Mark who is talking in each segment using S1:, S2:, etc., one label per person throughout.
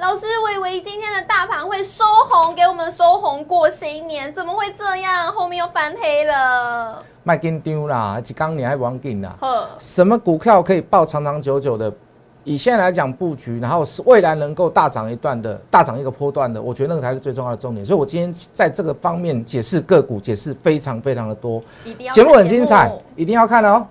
S1: 老师，我以为今天的大盘会收红，给我们收红过新年，怎么会这样？后面又翻黑了。
S2: 卖紧张啦，一刚你还玩紧啦。
S1: 呵，
S2: 什么股票可以抱长长久久的？以现在来讲布局，然后是未来能够大涨一段的，大涨一个波段的，我觉得那个才是最重要的重点。所以我今天在这个方面解释个股，解释非常非常的多。节目很精彩，一定要看哦。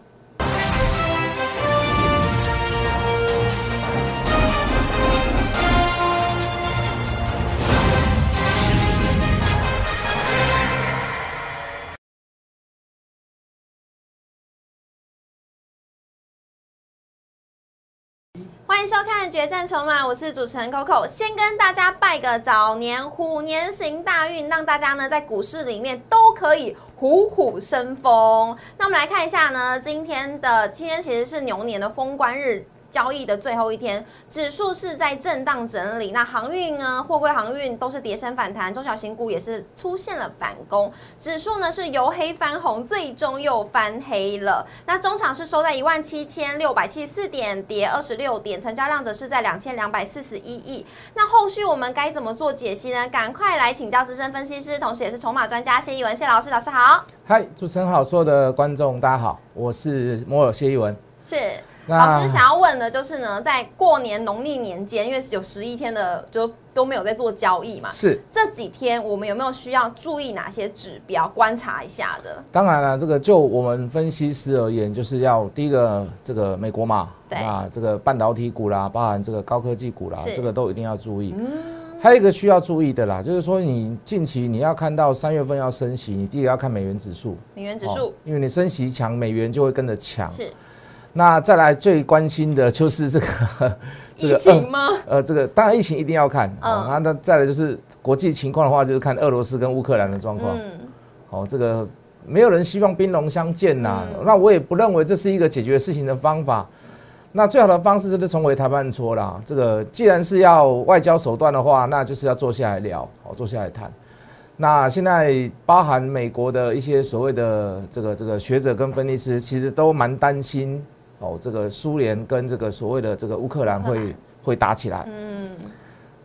S1: 欢迎收看《决战筹码》，我是主持人 Coco。先跟大家拜个早年，虎年行大运，让大家呢在股市里面都可以虎虎生风。那我们来看一下呢，今天的今天其实是牛年的封关日。交易的最后一天，指数是在震荡整理。那航运呢，货柜航运都是跌升反弹，中小型股也是出现了反攻。指数呢是由黑翻红，最终又翻黑了。那中场是收在一万七千六百七十四点，跌二十六点，成交量则是在两千两百四十一亿。那后续我们该怎么做解析呢？赶快来请教资深分析师，同时也是筹码专家谢一文谢老师，老师好。
S2: 嗨，主持人好，所有的观众大家好，我是摩尔谢一文。
S1: 是。
S2: 那
S1: 老师想要问的就是呢，在过年农历年间，因为有十一天的就都没有在做交易嘛，
S2: 是。
S1: 这几天我们有没有需要注意哪些指标观察一下的？
S2: 当然了，这个就我们分析师而言，就是要第一个这个美国嘛，
S1: 对。
S2: 啊，这个半导体股啦，包含这个高科技股啦
S1: 是，
S2: 这个都一定要注意。
S1: 嗯，
S2: 还有一个需要注意的啦，就是说你近期你要看到三月份要升息，你第一个要看美元指数，
S1: 美元指
S2: 哦
S1: 数
S2: 因为你升息强，美元就会跟着强。
S1: 是
S2: 那再来最关心的就是这个 这
S1: 疫
S2: 个
S1: 情吗？
S2: 呃，这个当然疫情一定要看，
S1: 嗯
S2: 哦，那那再来就是国际情况的话，就是看俄罗斯跟乌克兰的状况。
S1: 嗯，
S2: 哦，这个没有人希望兵戎相见呐、
S1: 嗯
S2: 那我也不认为这是一个解决事情的方法。那最好的方式就是重回谈判桌啦。这个既然是要外交手段的话，那就是要坐下来聊，哦，坐下来谈。那现在包含美国的一些所谓的这个这个学者跟分析师，其实都蛮担心哦，这个苏联跟这个所谓的这个乌克兰会 会打起来。
S1: 嗯，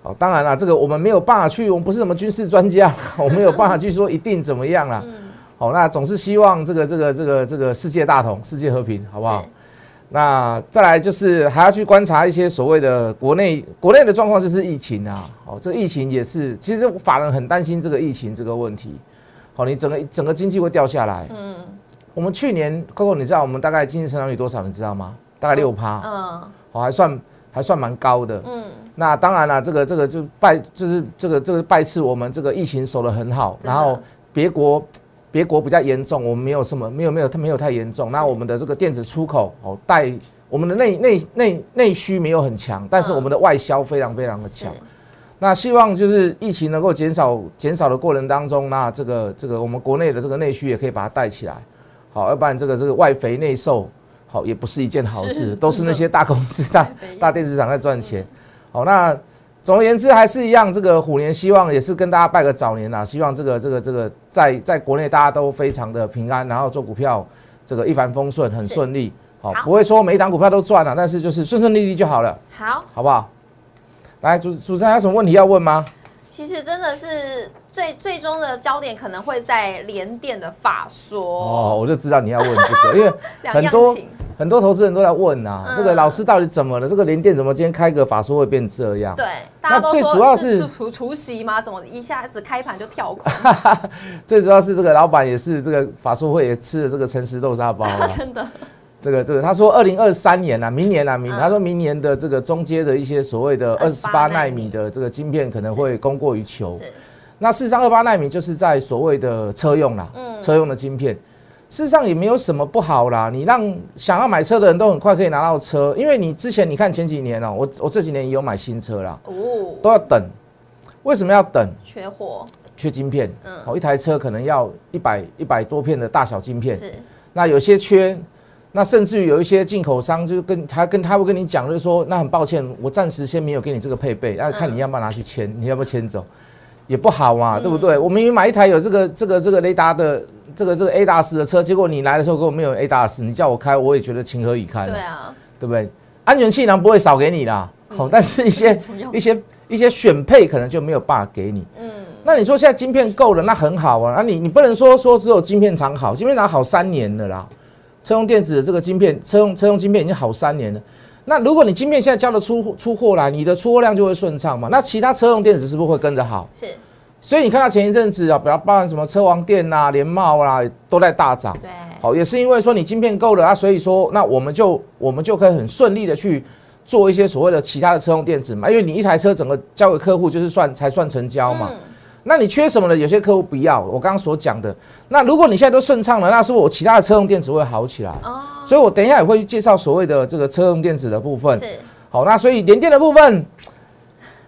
S2: 哦，当然了，这个我们没有办法去，我们不是什么军事专家，我们没有办法去说一定怎么样啦。
S1: 嗯
S2: 好、那总是希望这个这个这个这个世界大同，世界和平，好不好？那再来就是还要去观察一些所谓的国内国内的状况，就是疫情啊。哦，这个疫情也是，其实法人很担心这个疫情这个问题。好、你整个整个经济会掉下来。
S1: 嗯
S2: 我们去年，Coco，你知道我们大概经济成长率多少？你知道吗？大概六趴，
S1: 嗯
S2: 哦，还算还算蛮高的。
S1: 嗯，
S2: 那当然了，这个这个就拜就是这个这个拜次我们这个疫情守得很好，然后别国别国比较严重，我们没有什么没有没有它没有太严重。那我们的这个电子出口哦带我们的内内内内需没有很强，但是
S1: 嗯
S2: 我们的外销非常非常的
S1: 是
S2: 强。那希望就是疫情能够减少减少的过程当中，那这个这个我们国内的这个内需也可以把它带起来，好，要不然这个这个外肥内瘦，好也不是一件好
S1: 是
S2: 事，都是那些大公司 大大电子厂在赚钱。好，那总而言之还是一样，这个虎年希望也是跟大家拜个早年啦，希望这个这个这个在在国内大家都非常的平安，然后做股票这个一帆风顺，很顺利。好，
S1: 好
S2: 不会说每一档股票都赚了，但是就是顺顺利利就好了，
S1: 好，
S2: 好不好？来，主主持人还有什么问题要问吗？
S1: 其实真的是最最终的焦点可能会在联电的法说
S2: 哦，我就知道你要问这个，因为很多，很多投资人都在问啊，
S1: 嗯
S2: 这个老师到底怎么了？这个联电怎么今天开个法说会变这样？
S1: 对，大家都
S2: 最
S1: 说
S2: 主要是
S1: 是除除夕吗？怎么一下子开盘就跳空？
S2: 最主要是这个老板也是这个法说会也吃了这个诚实豆沙包啊。
S1: 真的，
S2: 这个这个，他说二零二三年啊，明年啊，明、
S1: 嗯。
S2: 他说明年的这个中阶的一些所谓的二十八
S1: 纳米。
S2: 的这个晶片可能会供过于求。
S1: 是。
S2: 那事实上，二八纳米就是在所谓的车用啦，
S1: 嗯。
S2: 车用的晶片，事实上也没有什么不好啦。你让想要买车的人都很快可以拿到车，因为你之前你看前几年哦、我我这几年也有买新车啦，
S1: 哦，
S2: 都要等。为什么要等？
S1: 缺货。
S2: 缺晶片，
S1: 嗯。
S2: 哦，一台车可能要一百一百多片的大小晶片，
S1: 是。
S2: 那有些缺，那甚至于有一些进口商就跟他跟他会跟你讲，就是说，那很抱歉，我暂时先没有给你这个配备，要看你要不要拿去签，你要不要签走，也不好嘛，对不对？我明明买一台有这个这个这个雷达的这个这个 A 大师的车，结果你来的时候跟我没有 A 大师，你叫我开，我也觉得情何以堪，
S1: 对啊，
S2: 对不对？安全气囊不会少给你啦，好、但是一些 一些一些选配可能就没有办法给你。嗯，那你说现在晶片够了，那很好啊。那你你不能说说只有晶片厂好，晶片厂好三年了啦。车用电子的这个晶片，车用车用晶片已经好三年了。那如果你晶片现在交的出出货来，你的出货量就会顺畅嘛？那其他车用电子是不是会跟着好？
S1: 是。
S2: 所以你看到前一阵子啊，比较包含什么车王电呐、联茂啦，都在大涨。
S1: 对。
S2: 好，也是因为说你晶片够了啊，所以说那我们就我们就可以很顺利的去做一些所谓的其他的车用电子嘛，因为你一台车整个交给客户就是算才算成交嘛。那你缺什么呢？有些客户不要，我刚刚所讲的。那如果你现在都顺畅了，那是不是我其他的车用电子会好起来？哦。所以我等一下也会去介绍所谓的这个车用电子的部分。
S1: 是。
S2: 好，那所以连电的部分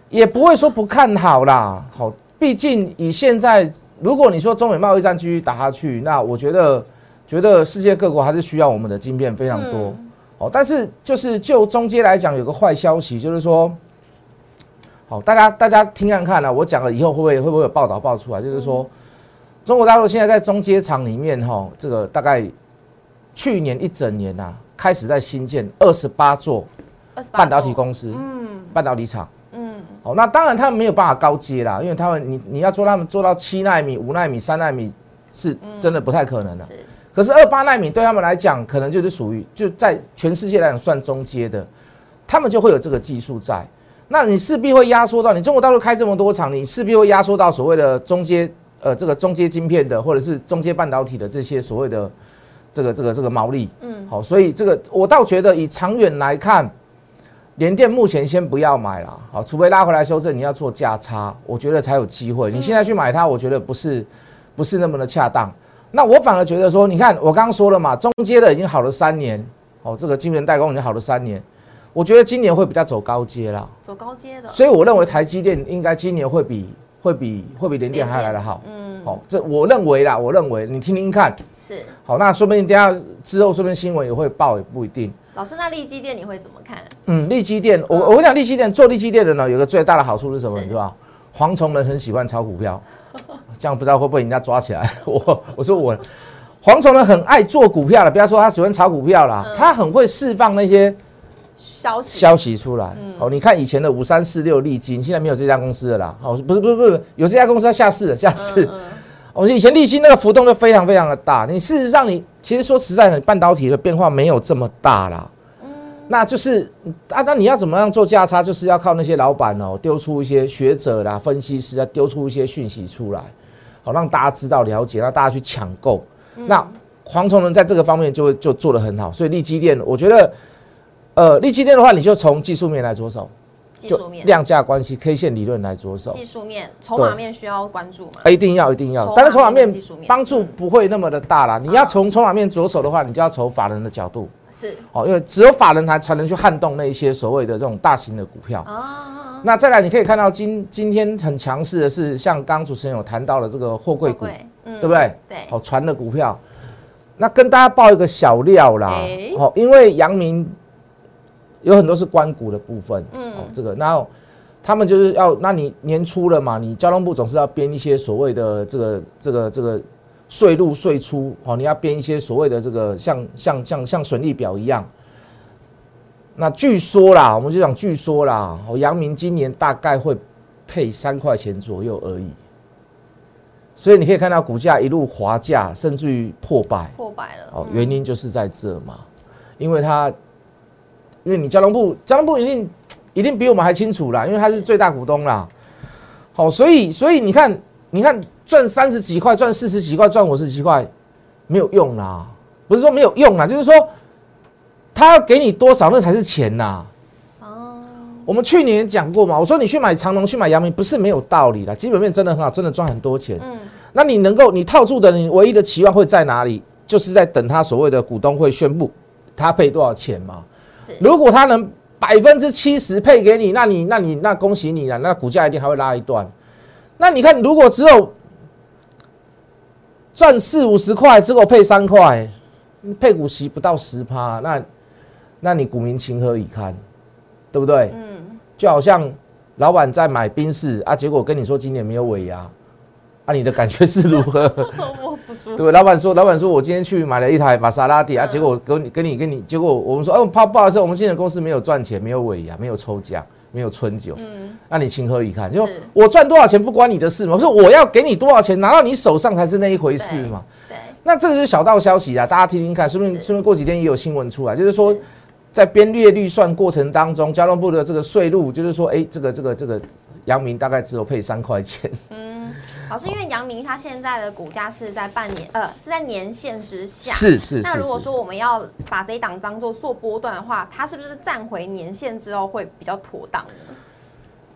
S2: 也不会说不看好啦。好，毕竟以现在，如果你说中美贸易战继续打下去，那我觉得觉得世界各国还是需要我们的晶片非常多。哦，但是就是就中间来讲，有个坏消息，就是说。好，大家大家听看看呢，我讲了以后会不会会不会有报道爆出来？就是说，中国大陆现在在中阶厂里面哈，这个大概去年一整年呐，开始在新建二十八座半导体公司，嗯，半导体厂，嗯，好，那当然他们没有办法高阶啦，因为他们你你要做他们做到七纳米、五纳米、三纳米，是真的不太可能的。可是二八纳米对他们来讲，可能就是属于就在全世界来讲算中阶的，他们就会有这个技术在。那你势必会压缩到你中国大陆开这么多厂，你势必会压缩到所谓的中阶呃这个中阶晶片的或者是中阶半导体的这些所谓的这个这个这个毛利，嗯，好，所以这个我倒觉得以长远来看，联电目前先不要买了，好，除非拉回来修正，你要做价差，我觉得才有机会。你现在去买它，我觉得不是不是那么的恰当。那我反而觉得说，你看我刚刚说了嘛，中阶的已经好了三年，哦，这个晶圆代工已经好了三年。我觉得今年会比较走高阶啦，
S1: 走高阶的，
S2: 所以我认为台积电应该今年会比会比会比联电还来的好。嗯，好，这我认为啦，我认为你听听看。
S1: 是。
S2: 好，那说不定等下之后，说不定新闻也会报，也不一定。
S1: 老师，那利基电你会怎么看？
S2: 嗯，利基电，我我跟你讲，利基电做利基电的呢，有个最大的好处是什么？你知道蝗虫人很喜欢炒股票，这样不知道会不会人家抓起来？我我说我蝗虫人很爱做股票的，不要说他喜欢炒股票啦，他很会释放那些。
S1: 消息
S2: 消息出来，哦，你看以前的五三四六利金，现在没有这家公司的啦。哦，不是不是不是，有这家公司要下市了，下市。我以前利金那个浮动就非常非常的大。你事实上你其实说实在的，半导体的变化没有这么大啦。嗯，那就是啊，那你要怎么样做价差，就是要靠那些老板哦，丢出一些学者啦、分析师啊，丢出一些讯息出来，好让大家知道了解，让大家去抢购。那黄崇仁在这个方面就会就做得很好，所以利基电我觉得。呃，利基店的话，你就从技术面来着手，
S1: 技术面
S2: 量价关系 K 线理论来着手。
S1: 技术面、筹码面需要关注吗？
S2: 一定要，一定要。但是筹码面帮助不会那么的大啦。你要从筹码面着手的话，你就要从法人的角度。
S1: 是。
S2: 哦，因为只有法人才才能去撼动那一些所谓的这种大型的股票。啊。那再来，你可以看到今今天很强势的是，像刚主持人有谈到的这个货柜股，对不对？
S1: 对。
S2: 哦，船的股票。那跟大家报一个小料啦。哦，因为阳明。有很多是关股的部分，嗯，哦，这个，然后他们就是要，那你年初了嘛，你交通部总是要编一些所谓的这个这个这个税入税出，哦，你要编一些所谓的这个像像像像损益表一样。那据说啦，我们就讲据说啦，哦，阳明今年大概会配三块钱左右而已，所以你可以看到股价一路滑价，甚至于破百，
S1: 破百了，
S2: 哦，原因就是在这嘛，因为它。因为你交通部，交通部一定一定比我们还清楚啦，因为他是最大股东啦。好，所以所以你看，你看赚三十几块，赚四十几块，赚五十几块，没有用啦。不是说没有用啦，就是说他要给你多少，那才是钱呐。哦。我们去年讲过嘛，我说你去买长隆，去买阳明，不是没有道理的，基本面真的很好，真的赚很多钱。嗯。那你能够你套住的，你唯一的期望会在哪里？就是在等他所谓的股东会宣布他配多少钱嘛。如果他能百分之七十配给你，那你那你那恭喜你了，那股价一定还会拉一段。那你看，如果只有赚四五十块，只有配三块，配股息不到十趴，那那你股民情何以堪？对不对？嗯，就好像老板在买冰室啊，结果跟你说今年没有尾牙。啊，你的感觉是如何？
S1: 我不舒服。
S2: 对，老板说，老板说我今天去买了一台玛莎拉蒂啊，结果跟你跟你跟你，结果我们说，哦，不不好意思，我们今年公司没有赚钱，没有尾牙，没有抽奖，没有春酒，嗯，那你情何以堪？就我赚多少钱不关你的事嘛，我说我要给你多少钱拿到你手上才是那一回事嘛。
S1: 对，
S2: 那这个就是小道消息啊，大家听听看，顺便顺便过几天也有新闻出来，就是说在编列预算过程当中，交通部的这个税路就是说，哎，这个这个这个阳明大概只有配三块钱。
S1: 嗯老师，因为阳明它现在的股价是在半年，呃，是在年线之下。
S2: 是是。
S1: 那如果说我们要把这一档当做做波段的话，它是不是站回年线之后会比较妥当呢？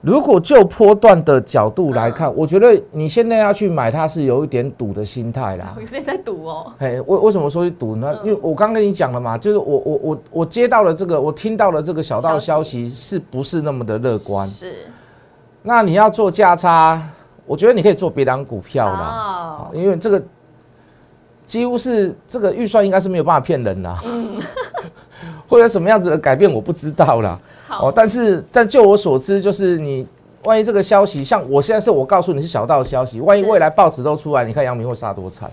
S2: 如果就波段的角度来看，我觉得你现在要去买它是有一点赌的心态啦。
S1: 有点在赌哦。
S2: 哎，为为什么说去赌呢？因为我刚跟你讲了嘛，就是我我我我接到了这个，我听到了这个小道消息，是不是那么的乐观？
S1: 是。
S2: 那你要做价差？我觉得你可以做别档股票啦，因为这个几乎是这个预算应该是没有办法骗人啦，会有什么样子的改变我不知道啦。哦，但是但就我所知，就是你万一这个消息像我现在是我告诉你是小道消息，万一未来报纸都出来，你看杨明会杀多惨，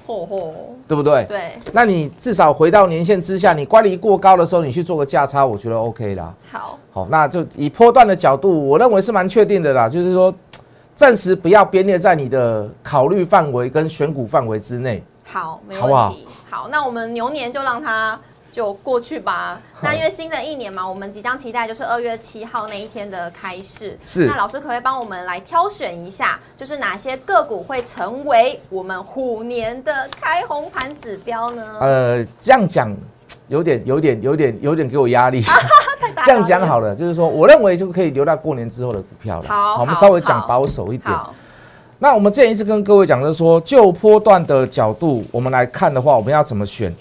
S2: 对不对？
S1: 对，
S2: 那你至少回到年限之下，你乖离过高的时候，你去做个价差，我觉得 OK 啦。
S1: 好，
S2: 好，那就以波段的角度，我认为是蛮确定的啦，就是说。暂时不要编列在你的考虑范围跟选股范围之内。
S1: 好，没问题。好，那我们牛年就让它就过去吧。那因为新的一年嘛，我们即将期待就是二月七号那一天的开市。
S2: 是。
S1: 那老师可不可以帮我们来挑选一下，就是哪些个股会成为我们虎年的开红盘指标呢？
S2: 呃，这样讲有点、有点、有点、有点给我压力。这样讲好了，就是说，我认为就可以留到过年之后的股票了。
S1: 好，
S2: 我们稍微讲保守一点。那我们之前一直跟各位讲，的是说，就波段的角度，我们来看的话，我们要怎么选？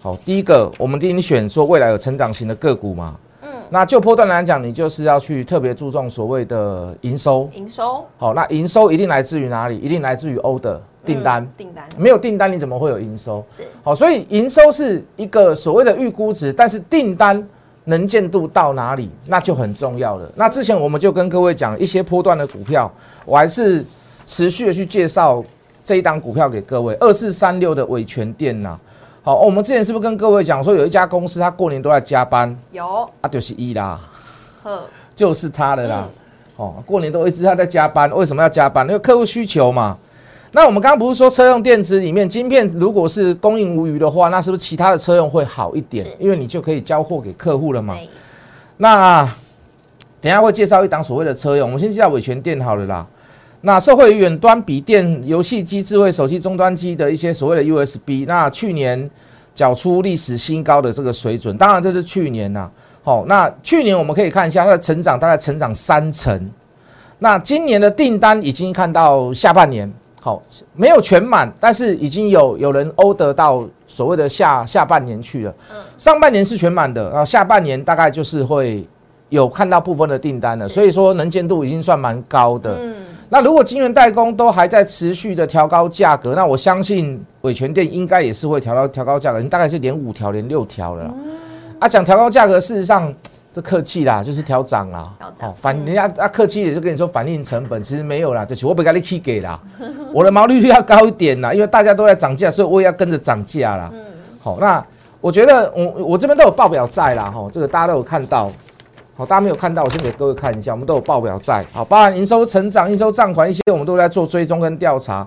S2: 好，第一个，我们第一选说未来有成长型的个股嘛。嗯。那就波段来讲，你就是要去特别注重所谓的营收。
S1: 营收。
S2: 好，那营收一定来自于哪里？一定来自于欧的订单。
S1: 订单。
S2: 没有订单，你怎么会有营收？
S1: 是。
S2: 好，所以营收是一个所谓的预估值，但是订单。能见度到哪里，那就很重要了。那之前我们就跟各位讲一些波段的股票，我还是持续的去介绍这一档股票给各位。二四三六的伟全电呐，好，我们之前是不是跟各位讲说有一家公司，它过年都在加班？
S1: 有
S2: 啊，就是一啦，呵，就是它的啦。哦，过年都一直他在加班，为什么要加班？因为客户需求嘛。那我们刚刚不是说车用电池里面晶片如果是供应无余的话，那是不是其他的车用会好一点？因为你就可以交货给客户了嘛。那等下会介绍一档所谓的车用，我们先介绍伟全电好了啦。那社会远端笔电、游戏机、智慧手机终端机的一些所谓的 USB，那去年缴出历史新高的这个水准，当然这是去年呐。好，那去年我们可以看一下它的成长，大概成长三成。那今年的订单已经看到下半年。好，没有全满，但是已经有有人欧得到所谓的下下半年去了。嗯，上半年是全满的，然后下半年大概就是会有看到部分的订单了，所以说能见度已经算蛮高的。嗯，那如果晶圆代工都还在持续的调高价格，那我相信伟权店应该也是会调到调高价格，大概是连五条连六条了。啊，讲调高价格，事实上。这客气啦，就是调涨啦。
S1: 哦，
S2: 反人家啊客气也是跟你说反映成本，其实没有啦，就是我不给你 K 给啦，我的毛利率要高一点啦，因为大家都在涨价，所以我也要跟着涨价啦。嗯，好，那我觉得我我这边都有报表在啦，哈，这个大家都有看到。好，大家没有看到，我先给各位看一下，我们都有报表在。好，包含营收成长、营收账款一些，我们都在做追踪跟调查。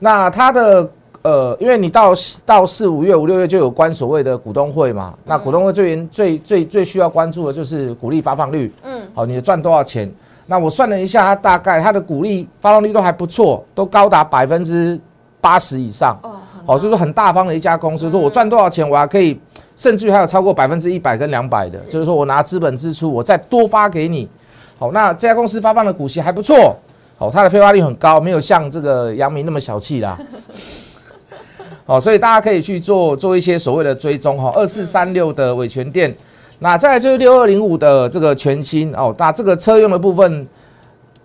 S2: 那它的。呃，因为你到到四五月、五六月就有关所谓的股东会嘛，那股东会最最最最需要关注的就是股利发放率。嗯，好，你赚多少钱？那我算了一下，它大概它的股利发放率都还不错，都高达百分之八十以上。哦，好，就是很大方的一家公司。说我赚多少钱，我还可以，甚至于还有超过百分之一百跟两百的，就是说我拿资本支出，我再多发给你。好，那这家公司发放的股息还不错。好，它的配发率很高，没有像这个阳明那么小气啦。好，所以大家可以去做做一些所谓的追踪哈，二四三六的伟权店，那再来就是六二零五的这个全新哦，那这个车用的部分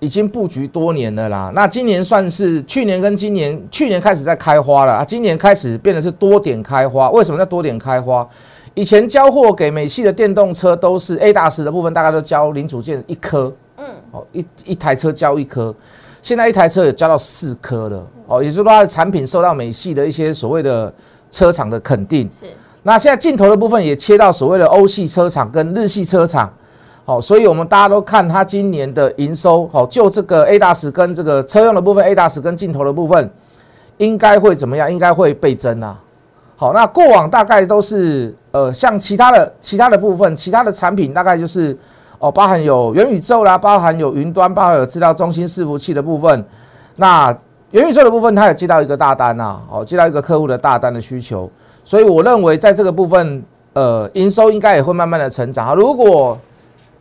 S2: 已经布局多年了啦，那今年算是去年跟今年，去年开始在开花了啊，今年开始变得是多点开花，为什么叫多点开花？以前交货给美系的电动车都是 A 大师的部分，大概都交零组件一颗，嗯，哦一一台车交一颗。现在一台车也交到四颗了哦，也就是说它的产品受到美系的一些所谓的车厂的肯定。是。那现在镜头的部分也切到所谓的欧系车厂跟日系车厂，好，所以我们大家都看它今年的营收，好，就这个 A 大十跟这个车用的部分，A 大十跟镜头的部分，应该会怎么样？应该会倍增啊。好，那过往大概都是呃，像其他的其他的部分，其他的产品大概就是哦，包含有元宇宙啦，包含有云端，包含有资料中心伺服器的部分。那元宇宙的部分，它也接到一个大单呐，哦，接到一个客户的大单的需求，所以我认为在这个部分，呃，营收应该也会慢慢的成长。如果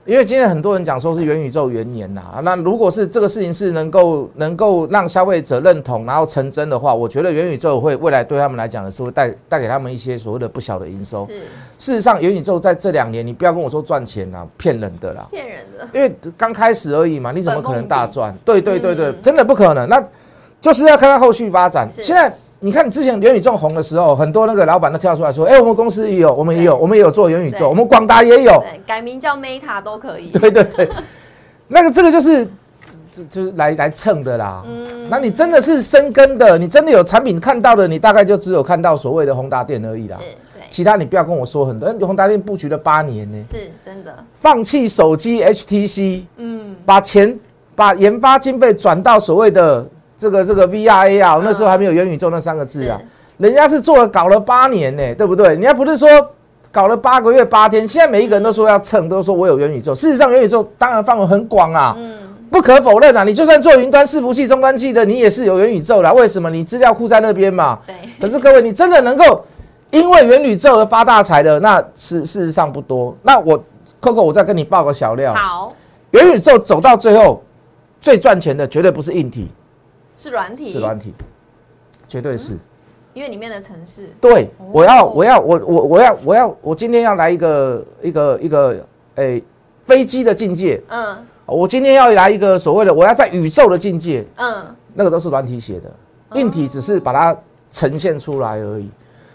S2: 因为今天很多人讲说是元宇宙元年呐，那如果是这个事情是能够能够让消费者认同，然后成真的话，我觉得元宇宙会未来对他们来讲的是会带带给他们一些所谓的不小的营收。
S1: 是，
S2: 事实上元宇宙在这两年，你不要跟我说赚钱呐，骗人的啦，
S1: 骗人的，
S2: 因为刚开始而已嘛，你怎么可能大赚？对对对对，真的不可能，那就是要看看后续发展。现在。你看，之前元宇宙红的时候，很多那个老板都跳出来说：“哎，我们公司也有，我们也有，我们也有做元宇宙，我们广达也有，
S1: 改名叫 Meta 都可以。”
S2: 对对对，那个这个就是这就是来来蹭的啦。嗯，那你真的是深根的，你真的有产品看到的，你大概就只有看到所谓的宏达电而已啦。是，对，其他你不要跟我说很多。宏达电布局了八年呢，
S1: 是真的。
S2: 放弃手机 HTC，嗯，把钱把研发经费转到所谓的。这个这个 V R A 啊，那时候还没有元宇宙那三个字啊，人家是做了搞了八年呢，对不对？人家不是说搞了八个月八天，现在每一个人都说要蹭，都说我有元宇宙。事实上，元宇宙当然范围很广啊，嗯，不可否认啊。你就算做云端伺服器、终端器的，你也是有元宇宙的。为什么？你资料库在那边嘛。对。可是各位，你真的能够因为元宇宙而发大财的，那是事实上不多。那我 Coco，我再跟你报个小料。
S1: 好。
S2: 元宇宙走到最后，最赚钱的绝对不是硬体。
S1: 是软体，
S2: 是软体，绝对是，
S1: 因为里面的城市。
S2: 对，我要，我要，我我我要，我要，我今天要来一个一个一个，诶，飞机的境界。嗯，我今天要来一个所谓的，我要在宇宙的境界。嗯，那个都是软体写的，硬体只是把它呈现出来而已。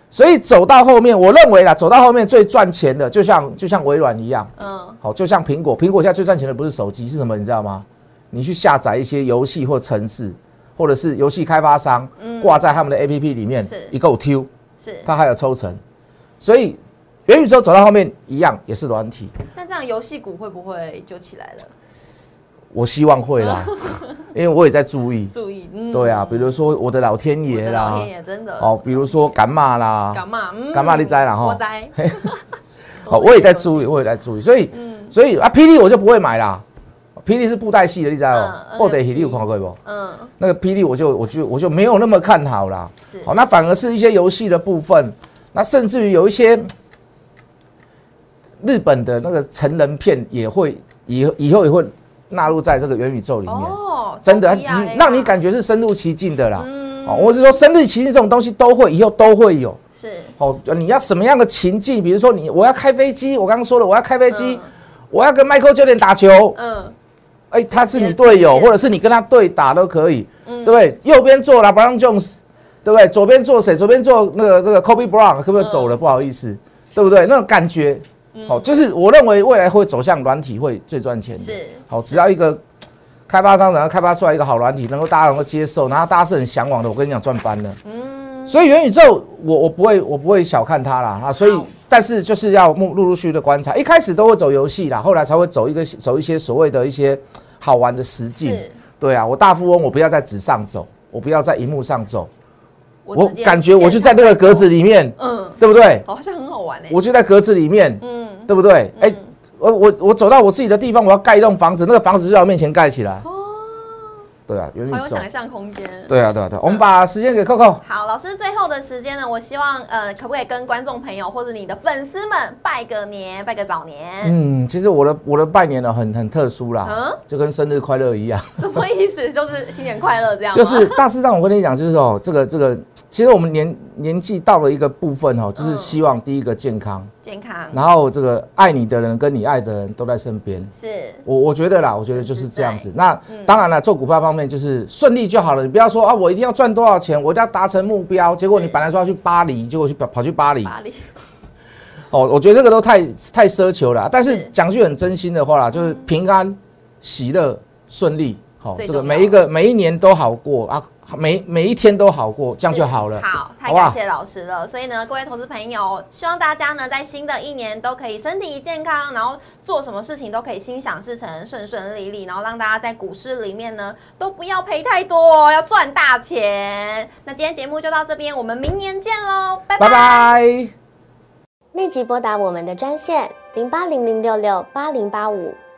S2: 所以走到后面，我认为啦，走到后面最赚钱的，就像就像微软一样。嗯，好，就像苹果，苹果现在最赚钱的不是手机，是什么？你知道吗？你去下载一些游戏或城市。或者是游戏开发商挂在他们的 A P P 里面，一个 Q，是它还有抽成，所以元宇宙走到后面一样也是软体。
S1: 那这样游戏股会不会就起来了？
S2: 我希望会啦，因为我也在注意。
S1: 注意，
S2: 对啊，比如说我的老天爷啦，
S1: 老天爷真的
S2: 哦，比如说感冒啦，
S1: 感冒，
S2: 感冒你栽了哈，
S1: 我栽。
S2: 好，我也在注意，我也在注意，所以，所以啊，霹雳我就不会买啦。霹雳是布袋戏的，你知道哦？布袋戏你有看过不？嗯，那个霹雳我就我就我就没有那么看好啦。好，那反而是一些游戏的部分，那甚至于有一些日本的那个成人片也会以以后也会纳入在这个元宇宙里面。哦，真的，你让你感觉是深入其境的啦。嗯，哦，我是说深入其境这种东西都会以后都会有。是，哦，你要什么样的情境？比如说你我要开飞机，我刚刚说了我要开飞机，我要跟 Michael 教练打球。嗯。哎，他是你队友，或者是你跟他对打都可以，对不对？右边坐了 Brown Jones，对不对？左边坐谁？左边坐那个那个 Kobe Brown，可不可以走了？不好意思，对不对？那种感觉，好，就是我认为未来会走向软体会最赚钱的。是，好，只要一个开发商然后开发出来一个好软体，能够大家能够接受，然后大家是很向往的，我跟你讲赚翻了。嗯，所以元宇宙，我我不会我不会小看它啦啊，所以。但是就是要陆陆陆续的观察，一开始都会走游戏啦，后来才会走一个走一些所谓的一些好玩的实境。对啊，我大富翁我不要在纸上走，我不要在荧幕上走，我感觉我就在那个格子里面，嗯，对不对？
S1: 好像很好玩哎。
S2: 我就在格子里面，嗯，对不对？哎，我我我走到我自己的地方，我要盖一栋房子，那个房子就在我面前盖起来。对啊，
S1: 有有想象空间。
S2: 对啊，对啊，对，我们把时间给 Coco。
S1: 好，老师最后的时间呢？我希望呃，可不可以跟观众朋友或者你的粉丝们拜个年，拜个早年？
S2: 嗯，其实我的我的拜年呢，很很特殊啦，嗯，就跟生日快乐一样。
S1: 什么意思？就是新年快乐这样？
S2: 就是大致上，我跟你讲，就是哦，这个这个，其实我们年年纪到了一个部分哦，就是希望第一个健康。
S1: 健康，
S2: 然后这个爱你的人跟你爱的人都在身边，是我我觉得啦，我觉得就是这样子。那当然了，做股票方面就是顺利就好了。你不要说啊，我一定要赚多少钱，我一定要达成目标。结果你本来说要去巴黎，结果去跑跑去巴黎。巴黎。哦，我觉得这个都太太奢求了。但是讲句很真心的话啦，就是平安、喜乐、顺利，好，这个每一个每一年都好过啊，每每一天都好过，这样就好了。
S1: 好，太感谢老师了。所以呢，各位投资朋友，希望大家呢在新的一年都可以身体健康，然后做什么事情都可以心想事成、顺顺利利，然后让大家在股市里面呢都不要赔太多哦，要赚大钱。那今天节目就到这边，我们明年见喽，拜拜
S2: 拜拜。
S3: 立即拨打我们的专线零八零零六六八零八五